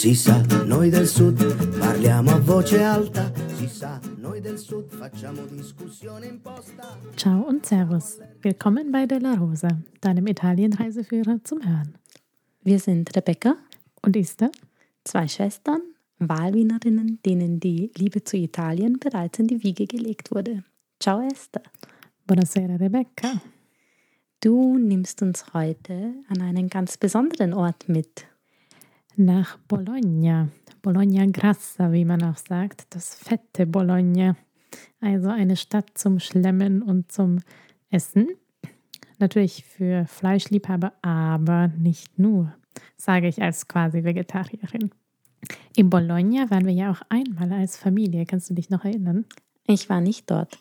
Si sa, noi del sud parliamo a voce alta. Si sa, noi del sud facciamo discussione imposta. Ciao und Servus. Willkommen bei De La Rosa, deinem Italienreiseführer zum Hören. Wir sind Rebecca, Und Esther? zwei Schwestern, Wahlwienerinnen, denen die Liebe zu Italien bereits in die Wiege gelegt wurde. Ciao Esther. Buonasera, Rebecca. Du nimmst uns heute an einen ganz besonderen Ort mit. Nach Bologna. Bologna Grassa, wie man auch sagt. Das fette Bologna. Also eine Stadt zum Schlemmen und zum Essen. Natürlich für Fleischliebhaber, aber nicht nur, sage ich als quasi Vegetarierin. In Bologna waren wir ja auch einmal als Familie. Kannst du dich noch erinnern? Ich war nicht dort.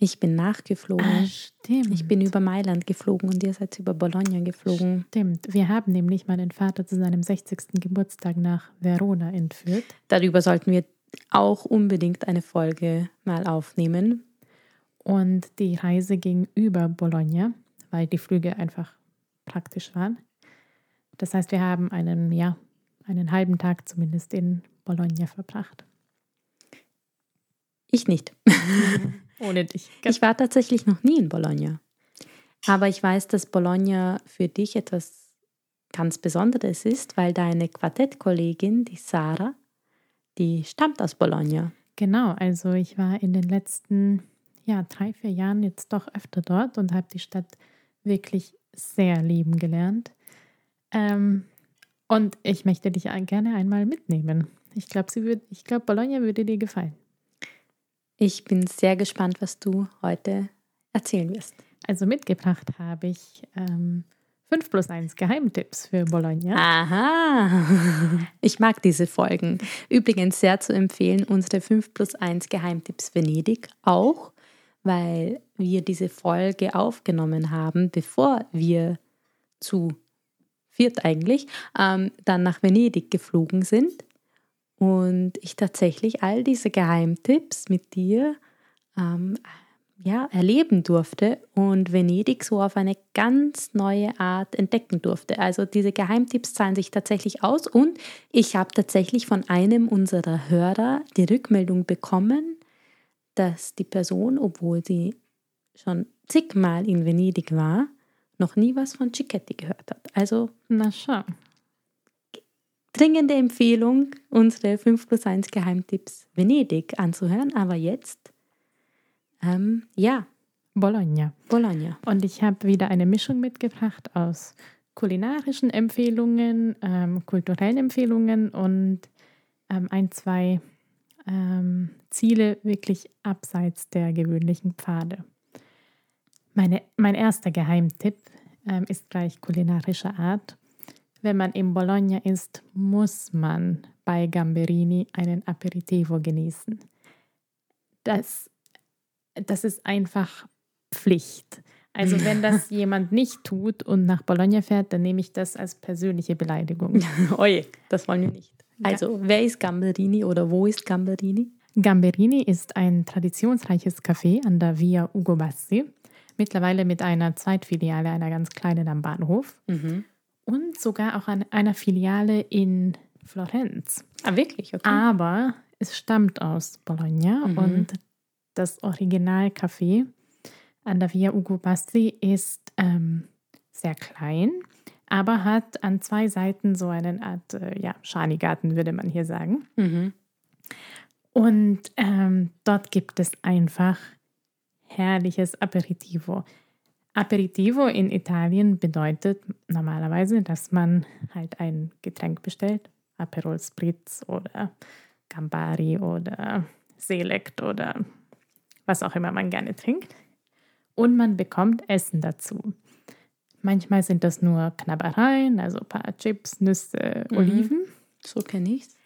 Ich bin nachgeflogen. stimmt. Ich bin über Mailand geflogen und ihr seid über Bologna geflogen. Stimmt. Wir haben nämlich meinen Vater zu seinem 60. Geburtstag nach Verona entführt. Darüber sollten wir auch unbedingt eine Folge mal aufnehmen. Und die Reise ging über Bologna, weil die Flüge einfach praktisch waren. Das heißt, wir haben einen, ja, einen halben Tag zumindest in Bologna verbracht. Ich nicht. Ohne dich. Ich war tatsächlich noch nie in Bologna. Aber ich weiß, dass Bologna für dich etwas ganz Besonderes ist, weil deine Quartettkollegin, die Sarah, die stammt aus Bologna. Genau, also ich war in den letzten ja, drei, vier Jahren jetzt doch öfter dort und habe die Stadt wirklich sehr lieben gelernt. Ähm, und ich möchte dich gerne einmal mitnehmen. Ich glaube, ich glaube, Bologna würde dir gefallen. Ich bin sehr gespannt, was du heute erzählen wirst. Also mitgebracht habe ich ähm, 5 plus 1 Geheimtipps für Bologna. Aha, ich mag diese Folgen. Übrigens sehr zu empfehlen, unsere 5 plus 1 Geheimtipps Venedig auch, weil wir diese Folge aufgenommen haben, bevor wir zu viert eigentlich ähm, dann nach Venedig geflogen sind und ich tatsächlich all diese Geheimtipps mit dir ähm, ja, erleben durfte und Venedig so auf eine ganz neue Art entdecken durfte. Also diese Geheimtipps zahlen sich tatsächlich aus und ich habe tatsächlich von einem unserer Hörer die Rückmeldung bekommen, dass die Person, obwohl sie schon zigmal in Venedig war, noch nie was von Cicchetti gehört hat. Also Na schau. Dringende Empfehlung, unsere 5 plus 1 Geheimtipps Venedig anzuhören. Aber jetzt, ähm, ja, Bologna. Bologna. Und ich habe wieder eine Mischung mitgebracht aus kulinarischen Empfehlungen, ähm, kulturellen Empfehlungen und ähm, ein, zwei ähm, Ziele wirklich abseits der gewöhnlichen Pfade. Meine, mein erster Geheimtipp ähm, ist gleich kulinarischer Art. Wenn man in Bologna ist, muss man bei Gamberini einen Aperitivo genießen. Das, das ist einfach Pflicht. Also wenn das jemand nicht tut und nach Bologna fährt, dann nehme ich das als persönliche Beleidigung. Oje, das wollen wir nicht. Also, wer ist Gamberini oder wo ist Gamberini? Gamberini ist ein traditionsreiches Café an der Via Ugo Bassi, mittlerweile mit einer Zweitfiliale, einer ganz kleinen am Bahnhof und sogar auch an einer Filiale in Florenz. Ah, wirklich? Okay. Aber es stammt aus Bologna und das Originalcafé an der Via Ugo Bassi ist ähm, sehr klein, aber hat an zwei Seiten so eine Art äh, ja, Schanigarten, würde man hier sagen. Mhm. Und ähm, dort gibt es einfach herrliches Aperitivo. Aperitivo in Italien bedeutet normalerweise, dass man halt ein Getränk bestellt, Aperol Spritz oder Campari oder Select oder was auch immer man gerne trinkt. Und man bekommt Essen dazu. Manchmal sind das nur Knabbereien, also ein paar Chips, Nüsse, Oliven. So kenne ich's.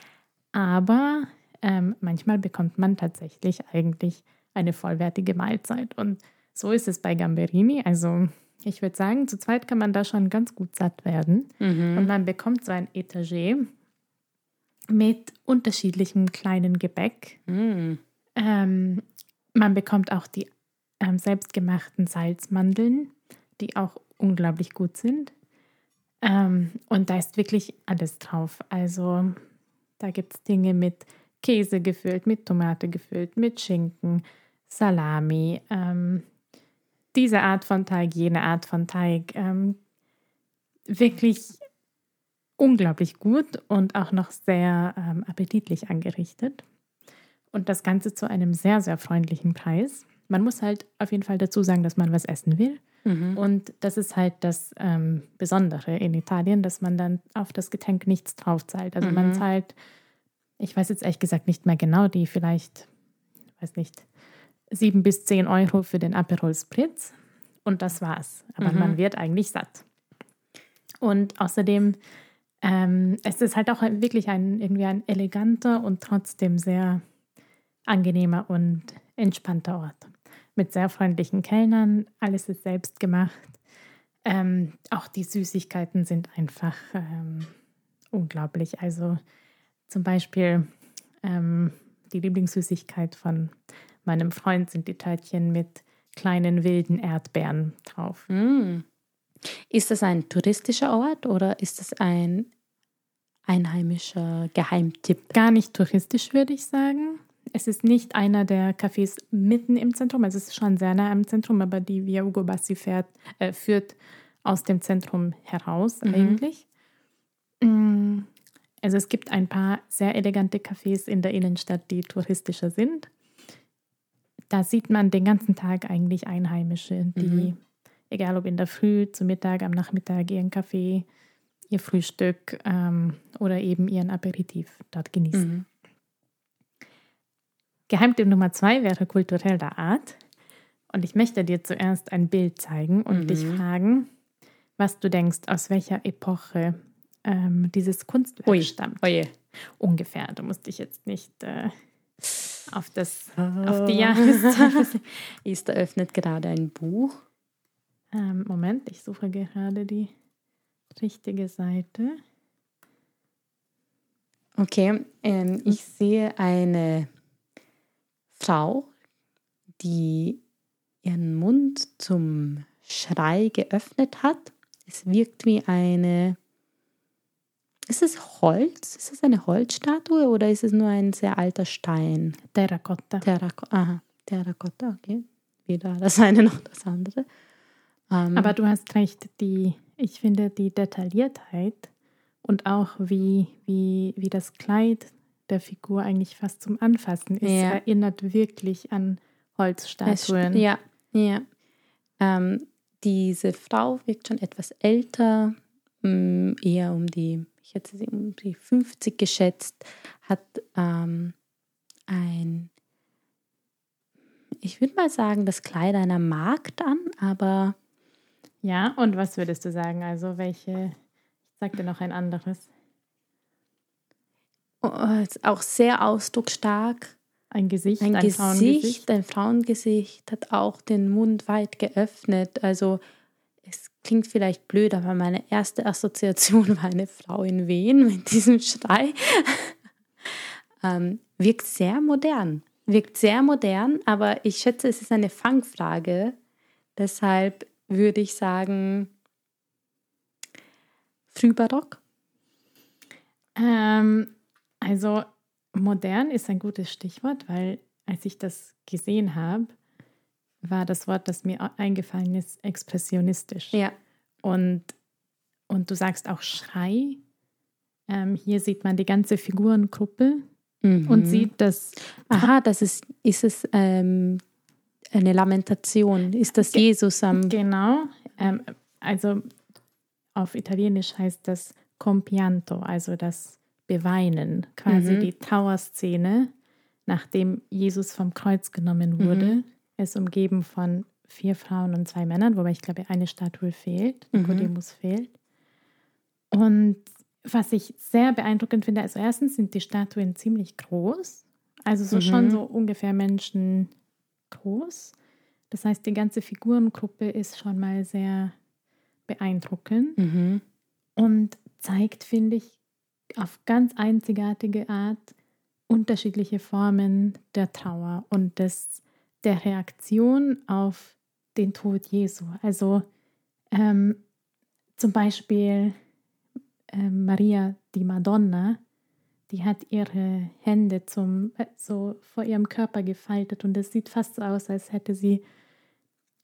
Aber ähm, manchmal bekommt man tatsächlich eigentlich eine vollwertige Mahlzeit. Und so ist es bei Gamberini. Also ich würde sagen, zu zweit kann man da schon ganz gut satt werden. Und man bekommt so ein Etagé mit unterschiedlichem kleinen Gebäck. Mm. Ähm, man bekommt auch die ähm, selbstgemachten Salzmandeln, die auch unglaublich gut sind. Ähm, und da ist wirklich alles drauf. Also da gibt es Dinge mit Käse gefüllt, mit Tomate gefüllt, mit Schinken, Salami, ähm, diese Art von Teig, jene Art von Teig. Ähm, wirklich unglaublich gut und auch noch sehr ähm, appetitlich angerichtet. Und das Ganze zu einem sehr, sehr freundlichen Preis. Man muss halt auf jeden Fall dazu sagen, dass man was essen will. Mhm. Und das ist halt das ähm, Besondere in Italien, dass man dann auf das Getränk nichts drauf zahlt. Also mhm. man zahlt, ich weiß jetzt ehrlich gesagt nicht mehr genau, die vielleicht, weiß nicht, sieben bis zehn Euro für den Aperol Spritz. Und das war's. Aber mhm. man wird eigentlich satt. Und außerdem ähm, es ist halt auch wirklich ein irgendwie ein eleganter und trotzdem sehr angenehmer und entspannter Ort. Mit sehr freundlichen Kellnern, alles ist selbst gemacht. Ähm, auch die Süßigkeiten sind einfach ähm, unglaublich. Also zum Beispiel ähm, die Lieblingssüßigkeit von meinem Freund sind die Törtchen mit kleinen wilden Erdbeeren drauf. Mm. Ist das ein touristischer Ort oder ist das ein einheimischer Geheimtipp? Gar nicht touristisch, würde ich sagen. Es ist nicht einer der Cafés mitten im Zentrum, es ist schon sehr nah am Zentrum, aber die Via Ugo Bassi fährt, äh, führt aus dem Zentrum heraus mhm. eigentlich. Mm, also es gibt ein paar sehr elegante Cafés in der Innenstadt, die touristischer sind. Da sieht man den ganzen Tag eigentlich Einheimische, die mhm egal ob in der Früh, zu Mittag, am Nachmittag ihren Kaffee, ihr Frühstück ähm, oder eben ihren Aperitif dort genießen. Mhm. Geheimtipp Nummer zwei wäre kulturell der Art. Und ich möchte dir zuerst ein Bild zeigen und mhm. dich fragen, was du denkst, aus welcher Epoche ähm, dieses Kunstwerk Ui. stammt. Oje. Ungefähr. Du musst dich jetzt nicht äh, auf, das, auf die Jahreszeit. Ist öffnet gerade ein Buch. Ähm, Moment, ich suche gerade die richtige Seite. Okay, ähm, ich sehe eine Frau, die ihren Mund zum Schrei geöffnet hat. Es wirkt wie eine. Ist es Holz? Ist es eine Holzstatue oder ist es nur ein sehr alter Stein? Terrakotta. Terrakotta, aha, Terrakotta, okay. Weder das eine noch das andere. Ähm, Aber du hast recht, die, ich finde die Detailliertheit und auch wie, wie, wie das Kleid der Figur eigentlich fast zum Anfassen ist, ja. erinnert wirklich an Holzstatuen. Ja, ja. Ähm, diese Frau wirkt schon etwas älter, mm, eher um die, ich hätte sie um die 50 geschätzt, hat ähm, ein, ich würde mal sagen, das Kleid einer Magd an, aber ja, und was würdest du sagen? Also welche, ich sag dir noch ein anderes. Oh, auch sehr ausdrucksstark. Ein Gesicht, ein, ein Gesicht, Frauengesicht. Ein Frauengesicht hat auch den Mund weit geöffnet. Also klingt vielleicht blöd, aber meine erste Assoziation war eine Frau in Wehen mit diesem Schrei. ähm, wirkt sehr modern. Wirkt sehr modern, aber ich schätze, es ist eine Fangfrage. Deshalb würde ich sagen, Frühbarock? Ähm, also modern ist ein gutes Stichwort, weil als ich das gesehen habe, war das Wort, das mir eingefallen ist, expressionistisch. Ja. Und, und du sagst auch Schrei. Ähm, hier sieht man die ganze Figurengruppe mhm. und sieht das. Aha, das ist, ist es ähm, eine Lamentation. Ist das Jesus am. Genau. Ähm, also auf Italienisch heißt das Compianto, also das Beweinen, quasi mhm. die Trauerszene, nachdem Jesus vom Kreuz genommen wurde. Mhm. Ist umgeben von vier Frauen und zwei Männern, wobei ich glaube, eine Statue fehlt, Nikodemus mhm. fehlt. Und was ich sehr beeindruckend finde, also erstens sind die Statuen ziemlich groß, also so schon mhm. so ungefähr Menschen groß. Das heißt, die ganze Figurengruppe ist schon mal sehr beeindruckend mhm. und zeigt, finde ich, auf ganz einzigartige Art unterschiedliche Formen der Trauer und des, der Reaktion auf den Tod Jesu. Also ähm, zum Beispiel äh, Maria die Madonna, die hat ihre Hände zum, äh, so vor ihrem Körper gefaltet und es sieht fast so aus, als hätte sie,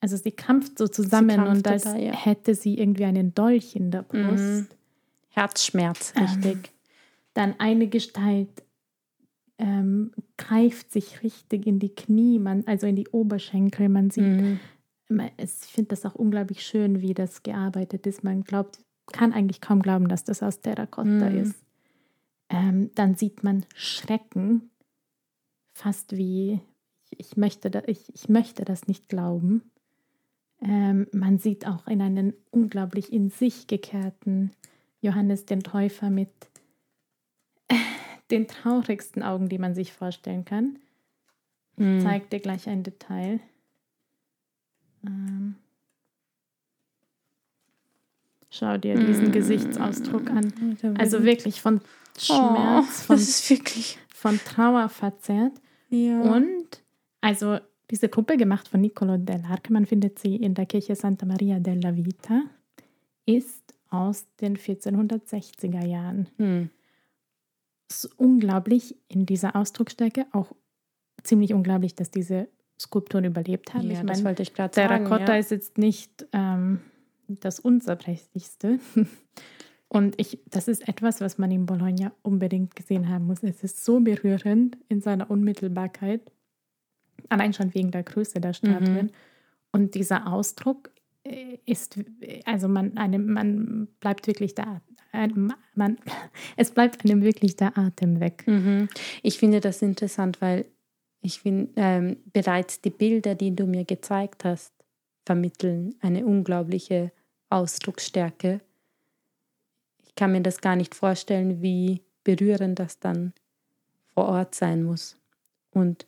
also sie krampft so zusammen krampft und als total, ja. hätte sie irgendwie einen Dolch in der Brust. Mhm. Herzschmerz, Ähm, richtig. Dann eine Gestalt ähm, greift sich richtig in die Knie, man, also in die Oberschenkel. Man sieht, Mhm. man- ich finde das auch unglaublich schön, wie das gearbeitet ist. Man glaubt, kann eigentlich kaum glauben, dass das aus Terrakotta Mhm. ist. Ähm, dann sieht man Schrecken, fast wie, ich, möchte, da, ich, ich möchte das nicht glauben. Ähm, man sieht auch in einen unglaublich in sich gekehrten Johannes den Täufer mit den traurigsten Augen, die man sich vorstellen kann. Ich Mhm. zeige dir gleich ein Detail. Ähm, schau dir diesen Gesichtsausdruck an. Also wirklich von Schmerz, oh, von, das ist wirklich. von Trauer verzerrt. Ja. Und also diese Gruppe gemacht von Niccolo dell'Arca, man findet sie in der Kirche Santa Maria della Vita, ist aus den 1460er Jahren. Mhm. Es ist unglaublich in dieser Ausdrucksstärke, auch ziemlich unglaublich, dass diese Skulpturen überlebt haben. Ja, ich das meine, wollte ich gerade sagen. Terrakotta ja. ist jetzt nicht ähm, das unzerbrechlichste. Und ich, das ist etwas, was man in Bologna unbedingt gesehen haben muss. Es ist so berührend in seiner Unmittelbarkeit, allein schon wegen der Größe der Statuen. Mhm. Und dieser Ausdruck äh, ist, also man, einem, man bleibt wirklich da, man, es bleibt einem wirklich der Atem weg. Mhm. Ich finde das interessant, weil ich finde, ähm, bereits die Bilder, die du mir gezeigt hast, vermitteln eine unglaubliche Ausdrucksstärke. Ich kann mir das gar nicht vorstellen, wie berührend das dann vor Ort sein muss. Und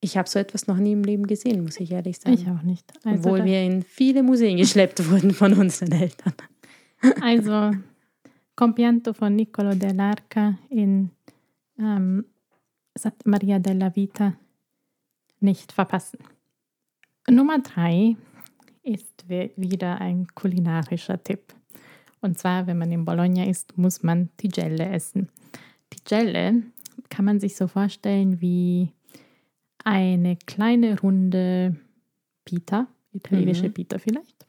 ich habe so etwas noch nie im Leben gesehen, muss ich ehrlich sagen. Ich auch nicht. Also Obwohl wir in viele Museen geschleppt wurden von unseren Eltern. Also, Compianto von Niccolo dell'Arca in ähm, Santa Maria della Vita nicht verpassen. Nummer drei ist wi- wieder ein kulinarischer Tipp. Und zwar, wenn man in Bologna ist, muss man Tigelle essen. Tigelle kann man sich so vorstellen wie eine kleine runde Pita, italienische Mhm. Pita vielleicht.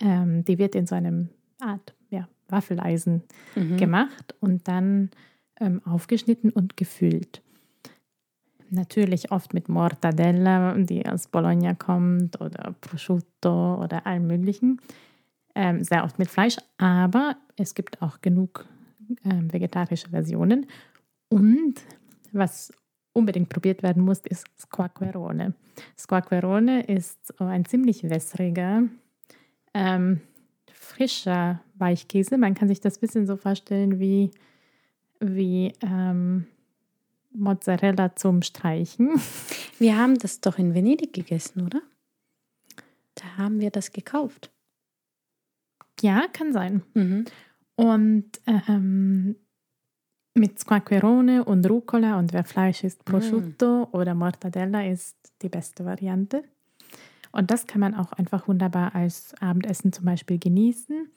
Ähm, die wird in so einem Art Waffeleisen Mhm. gemacht und dann ähm, aufgeschnitten und gefüllt. Natürlich oft mit Mortadella, die aus Bologna kommt, oder Prosciutto oder allem Möglichen. Ähm, sehr oft mit Fleisch, aber es gibt auch genug ähm, vegetarische Versionen. Und was unbedingt probiert werden muss, ist Squacquerone. Squacquerone ist so ein ziemlich wässriger, ähm, frischer Weichkäse. Man kann sich das ein bisschen so vorstellen wie, wie ähm, Mozzarella zum Streichen. Wir haben das doch in Venedig gegessen, oder? Da haben wir das gekauft. Ja, kann sein. Mhm. Und ähm, mit Squacquerone und Rucola und wer Fleisch isst, Prosciutto oder Mortadella ist die beste Variante. Und das kann man auch einfach wunderbar als Abendessen zum Beispiel genießen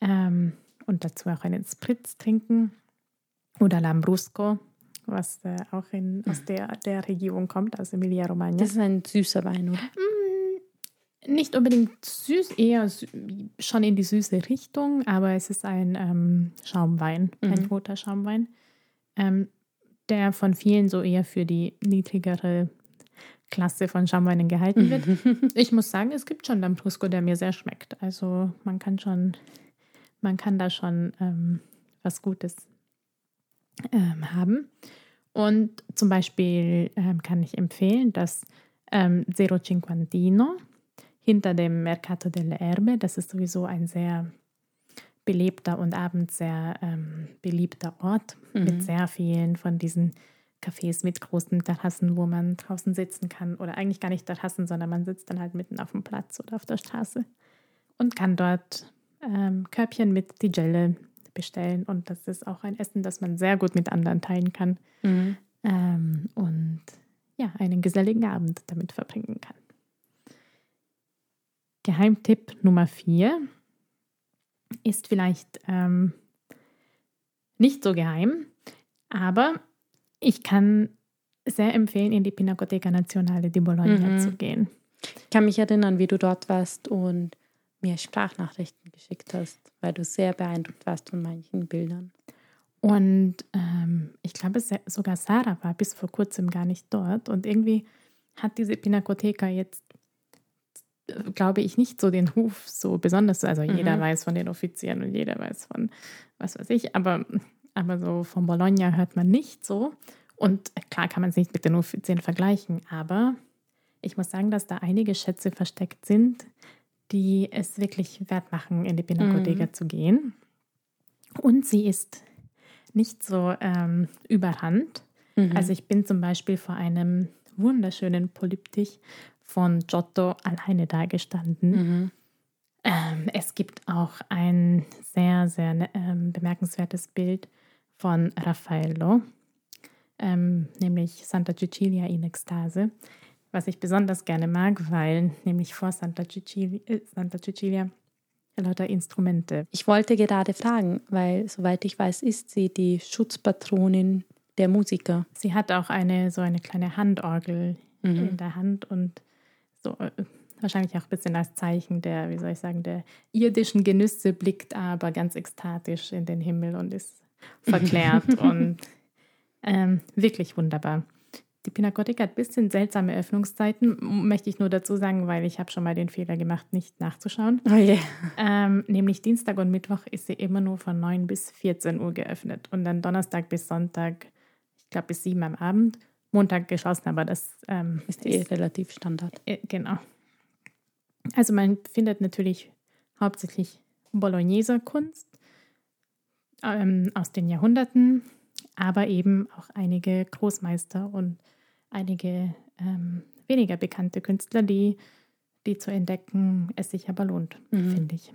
ähm, und dazu auch einen Spritz trinken oder Lambrusco, was äh, auch in, aus der, der Region kommt, aus Emilia-Romagna. Das ist ein süßer Wein, oder? Mm, Nicht unbedingt süß, eher sü- schon in die süße Richtung, aber es ist ein ähm, Schaumwein, ein Mhm. roter Schaumwein, ähm, der von vielen so eher für die niedrigere Klasse von Schaumweinen gehalten wird. Ich muss sagen, es gibt schon Lambrusco, der mir sehr schmeckt. Also man kann schon, man kann da schon ähm, was Gutes ähm, haben. Und zum Beispiel ähm, kann ich empfehlen, dass ähm, Zero Cinquantino hinter dem Mercato delle Erbe, das ist sowieso ein sehr belebter und abends sehr ähm, beliebter Ort mit sehr vielen von diesen Cafés mit großen Terrassen, wo man draußen sitzen kann. Oder eigentlich gar nicht Terrassen, sondern man sitzt dann halt mitten auf dem Platz oder auf der Straße und kann dort ähm, Körbchen mit Tigelle bestellen. Und das ist auch ein Essen, das man sehr gut mit anderen teilen kann Mhm. ähm, und ja, einen geselligen Abend damit verbringen kann. Geheimtipp Nummer vier ist vielleicht ähm, nicht so geheim, aber ich kann sehr empfehlen, in die Pinacoteca Nazionale di Bologna Mhm. zu gehen. Ich kann mich erinnern, wie du dort warst und mir Sprachnachrichten geschickt hast, weil du sehr beeindruckt warst von manchen Bildern. Und ähm, ich glaube, sogar Sarah war bis vor kurzem gar nicht dort. Und irgendwie hat diese Pinacoteca jetzt, glaube ich, nicht so den Ruf so besonders. Also jeder Mhm. weiß von den Offizieren und jeder weiß von was weiß ich. Aber, aber so von Bologna hört man nicht so. Und klar kann man es nicht mit den Offizieren vergleichen. Aber ich muss sagen, dass da einige Schätze versteckt sind, die es wirklich wert machen, in die Pinacoteca zu gehen. Und sie ist nicht so ähm, überhand. Also ich bin zum Beispiel vor einem wunderschönen Polyptych von Giotto alleine dagestanden. Mhm. Ähm, es gibt auch ein sehr, sehr ne- ähm, bemerkenswertes Bild von Raffaello, ähm, nämlich Santa Cecilia in Ekstase, was ich besonders gerne mag, weil nämlich vor Santa Cecilia, äh, Santa Cecilia lauter Instrumente Ich wollte gerade fragen, weil soweit ich weiß, ist sie die Schutzpatronin der Musiker. Sie hat auch eine so eine kleine Handorgel in der Hand und so äh, wahrscheinlich auch ein bisschen als Zeichen der, wie soll ich sagen, der irdischen Genüsse blickt aber ganz ekstatisch in den Himmel und ist verklärt und ähm, wirklich wunderbar. Die Pinacoteca hat ein bisschen seltsame Öffnungszeiten, möchte ich nur dazu sagen, weil ich habe schon mal den Fehler gemacht, nicht nachzuschauen. Oh je. Ähm, nämlich Dienstag und Mittwoch ist sie immer nur von 9 bis 14 Uhr geöffnet und dann Donnerstag bis Sonntag, ich glaube bis 7 am Abend. Montag geschlossen, aber das ähm, Ist eh relativ Standard. äh, genau. Also man findet natürlich hauptsächlich Bologneser Kunst ähm, aus den Jahrhunderten, aber eben auch einige Großmeister und einige ähm, weniger bekannte Künstler, die, die zu entdecken es sich aber lohnt, Mhm. finde ich.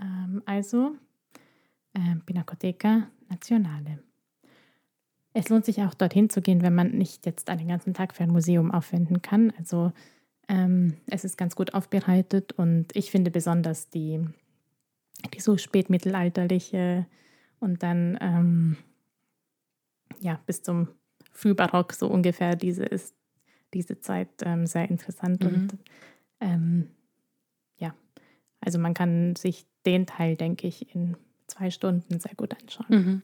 Ähm, also ähm, Pinacoteca Nazionale. Es lohnt sich auch dorthin zu gehen, wenn man nicht jetzt einen ganzen Tag für ein Museum aufwenden kann. Also ähm, es ist ganz gut aufbereitet und ich finde besonders die, die so spätmittelalterliche und dann ähm, ja bis zum Frühbarock so ungefähr diese ist diese Zeit ähm, sehr interessant Mhm. und ähm, ja, also man kann sich den Teil, denke ich, in zwei Stunden sehr gut anschauen. Mhm.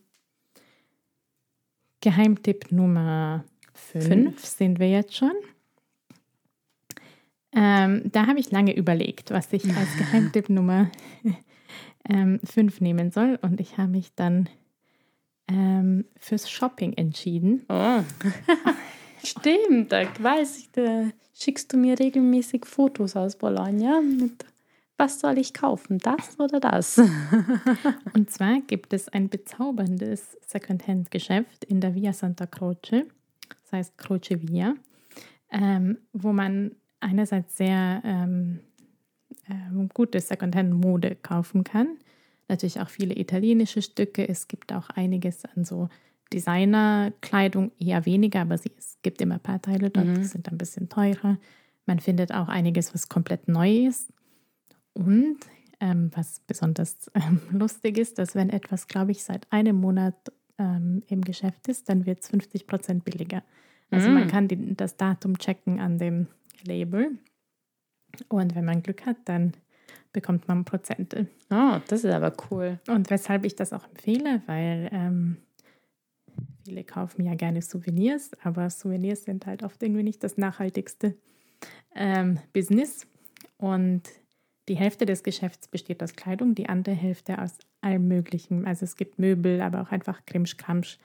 Geheimtipp Nummer 5 Fünf? sind wir jetzt schon. Ähm, da habe ich lange überlegt, was ich als Geheimtipp Nummer 5 nehmen soll. Und ich habe mich dann ähm, fürs Shopping entschieden. Oh. Stimmt, da weiß ich, da schickst du mir regelmäßig Fotos aus Bologna. Mit, was soll ich kaufen, das oder das? Und zwar gibt es ein bezauberndes Secondhand-Geschäft in der Via Santa Croce, das heißt Croce Via, ähm, wo man einerseits sehr ähm, ähm, gute Secondhand-Mode kaufen kann. Natürlich auch viele italienische Stücke. Es gibt auch einiges an so Designerkleidung, eher weniger, aber sie, es gibt immer ein paar Teile dort, die sind ein bisschen teurer. Man findet auch einiges, was komplett neu ist. Und ähm, was besonders ähm, lustig ist, dass wenn etwas, glaube ich, seit einem Monat ähm, im Geschäft ist, dann wird es 50 Prozent billiger. Also man Mm. kann die, das Datum checken an dem Label. Und wenn man Glück hat, dann bekommt man Prozente. Oh, das ist aber cool. Und weshalb ich das auch empfehle, weil ähm, viele kaufen ja gerne Souvenirs, aber Souvenirs sind halt oft irgendwie nicht das nachhaltigste ähm, Business. Und die Hälfte des Geschäfts besteht aus Kleidung, die andere Hälfte aus allem Möglichen. Also es gibt Möbel, aber auch einfach Krimsch-Kramsch.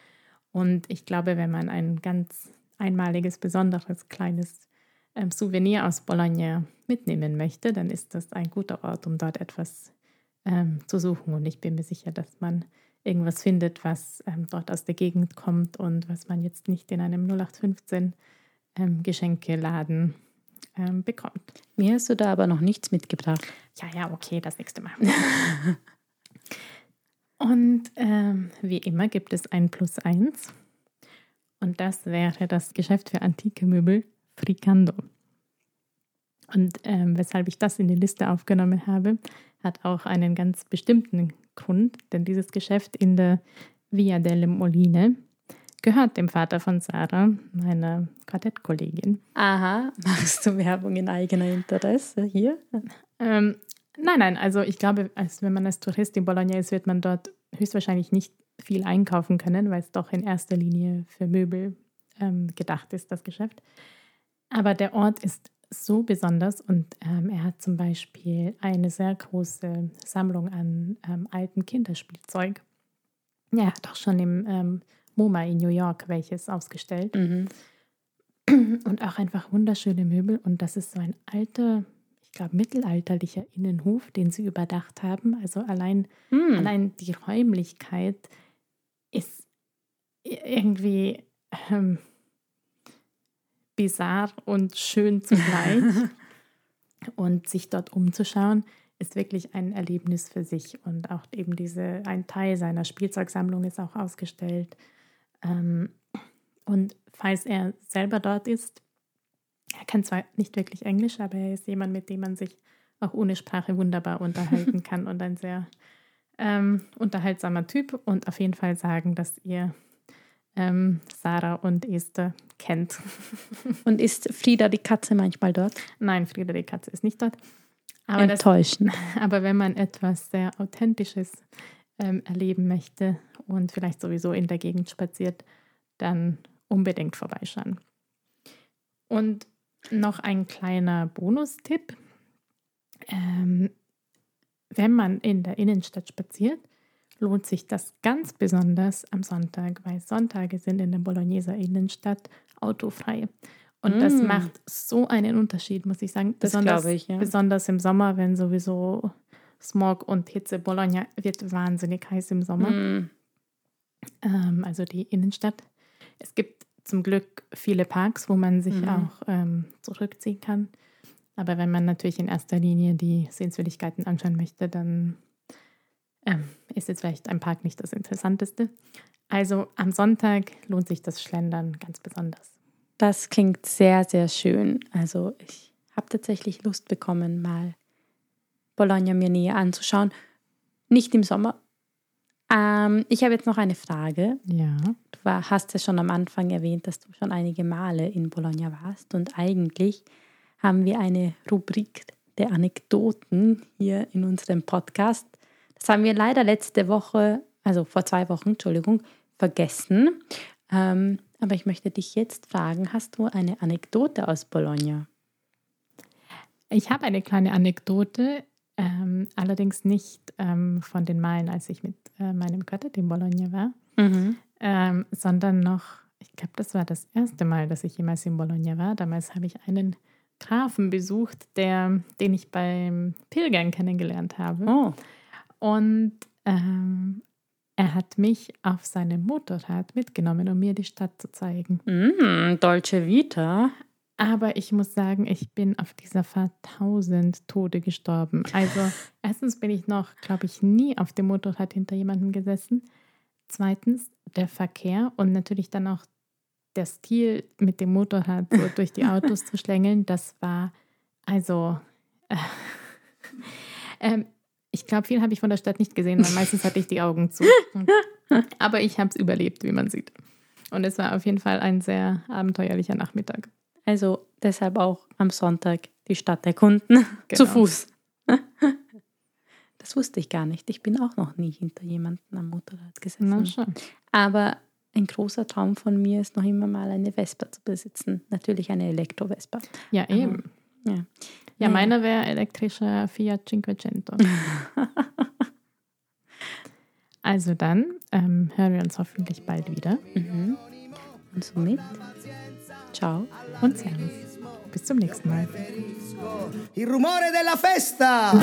Und ich glaube, wenn man ein ganz einmaliges, besonderes, kleines ähm, Souvenir aus Bologna mitnehmen möchte, dann ist das ein guter Ort, um dort etwas ähm, zu suchen. Und ich bin mir sicher, dass man irgendwas findet, was ähm, dort aus der Gegend kommt und was man jetzt nicht in einem 0815 ähm, Geschenkeladen ähm, bekommt. Mir hast du da aber noch nichts mitgebracht. Ja, ja, okay, das nächste Mal. Und ähm, wie immer gibt es ein Plus eins. Und das wäre das Geschäft für antike Möbel Fricando. Und ähm, weshalb ich das in die Liste aufgenommen habe, hat auch einen ganz bestimmten Grund, denn dieses Geschäft in der Via delle Moline gehört dem Vater von Sarah, meiner Quartettkollegin. Aha, machst du Werbung in eigener Interesse hier? Ähm, nein, nein, also ich glaube, als wenn man als Tourist in Bologna ist, wird man dort höchstwahrscheinlich nicht viel einkaufen können, weil es doch in erster Linie für Möbel ähm, gedacht ist, das Geschäft. Aber der Ort ist so besonders und ähm, er hat zum Beispiel eine sehr große Sammlung an ähm, alten Kinderspielzeug. Er hat auch schon im ähm, MoMA in New York welches ausgestellt. Mhm. Und auch einfach wunderschöne Möbel. Und das ist so ein alter, ich glaube, mittelalterlicher Innenhof, den sie überdacht haben. Also allein, Hm. allein die Räumlichkeit ist irgendwie ähm, bizarr und schön zugleich. und sich dort umzuschauen, ist wirklich ein Erlebnis für sich. Und auch eben diese, ein Teil seiner Spielzeugsammlung ist auch ausgestellt. Ähm, und falls er selber dort ist, er kann zwar nicht wirklich Englisch, aber er ist jemand, mit dem man sich auch ohne Sprache wunderbar unterhalten kann und ein sehr ähm, unterhaltsamer Typ und auf jeden Fall sagen, dass ihr ähm, Sarah und Esther kennt. Und ist Frieda die Katze manchmal dort? Nein, Frieda die Katze ist nicht dort. Aber, das, Enttäuschend. aber wenn man etwas sehr Authentisches ähm, erleben möchte und vielleicht sowieso in der Gegend spaziert, dann unbedingt vorbeischauen. Und noch ein kleiner Bonustipp. Ähm, wenn man in der Innenstadt spaziert, lohnt sich das ganz besonders am Sonntag, weil Sonntage sind in der Bologneser Innenstadt autofrei. Und das Mm. macht so einen Unterschied, muss ich sagen. Das Besonders, glaube ich, ja. besonders im Sommer, wenn sowieso Smog und Hitze. Bologna wird wahnsinnig heiß im Sommer Hm. ähm, also die Innenstadt. Es gibt zum Glück viele Parks, wo man sich Mhm. auch ähm, zurückziehen kann. Aber wenn man natürlich in erster Linie die Sehenswürdigkeiten anschauen möchte, dann ähm, ist jetzt vielleicht ein Park nicht das Interessanteste. Also am Sonntag lohnt sich das Schlendern ganz besonders. Das klingt sehr, sehr schön. Also ich habe tatsächlich Lust bekommen, mal Bologna mir näher anzuschauen. Nicht im Sommer. Ähm, ich habe jetzt noch eine Frage. Ja. Du war, hast ja schon am Anfang erwähnt, dass du schon einige Male in Bologna warst. Und eigentlich haben wir eine Rubrik der Anekdoten hier in unserem Podcast. Das haben wir leider letzte Woche, also vor zwei Wochen, Entschuldigung, vergessen. Ähm, aber ich möchte dich jetzt fragen, hast du eine Anekdote aus Bologna? Ich habe eine kleine Anekdote, ähm, allerdings nicht ähm, von den Malen, als ich mit äh, meinem Quartett in Bologna war. ähm, sondern noch, ich glaube, das war das erste Mal, dass ich jemals in Bologna war. Damals habe ich einen Grafen besucht, der, den ich beim Pilgern kennengelernt habe. Oh, Und ähm, er hat mich auf seinem Motorrad mitgenommen, um mir die Stadt zu zeigen. mm, Dolce Vita. Aber ich muss sagen, ich bin auf dieser Fahrt tausend Tode gestorben. Also erstens bin ich noch, glaube ich, nie auf dem Motorrad hinter jemandem gesessen. Zweitens der Verkehr und natürlich dann auch der Stil mit dem Motorrad so durch die Autos zu schlängeln. Das war also... Äh, ähm, ich glaube, viel habe ich von der Stadt nicht gesehen, weil meistens hatte ich die Augen zu. Aber ich habe es überlebt, wie man sieht. Und es war auf jeden Fall ein sehr abenteuerlicher Nachmittag. Also deshalb auch am Sonntag die Stadt erkunden. Zu Genau. Fuß. Das wusste ich gar nicht. Ich bin auch noch nie hinter jemandem am Motorrad gesessen. Aber ein großer Traum von mir ist noch immer mal eine Vespa zu besitzen. Natürlich eine Elektro-Vespa. Ja, eben. Ja. Ja, meiner wäre elektrischer Fiat Cinquecento. also dann ähm, hören wir uns hoffentlich bald wieder Mhm. Und somit, ciao. und Servus. Bis zum nächsten Mal. Il rumore della festa!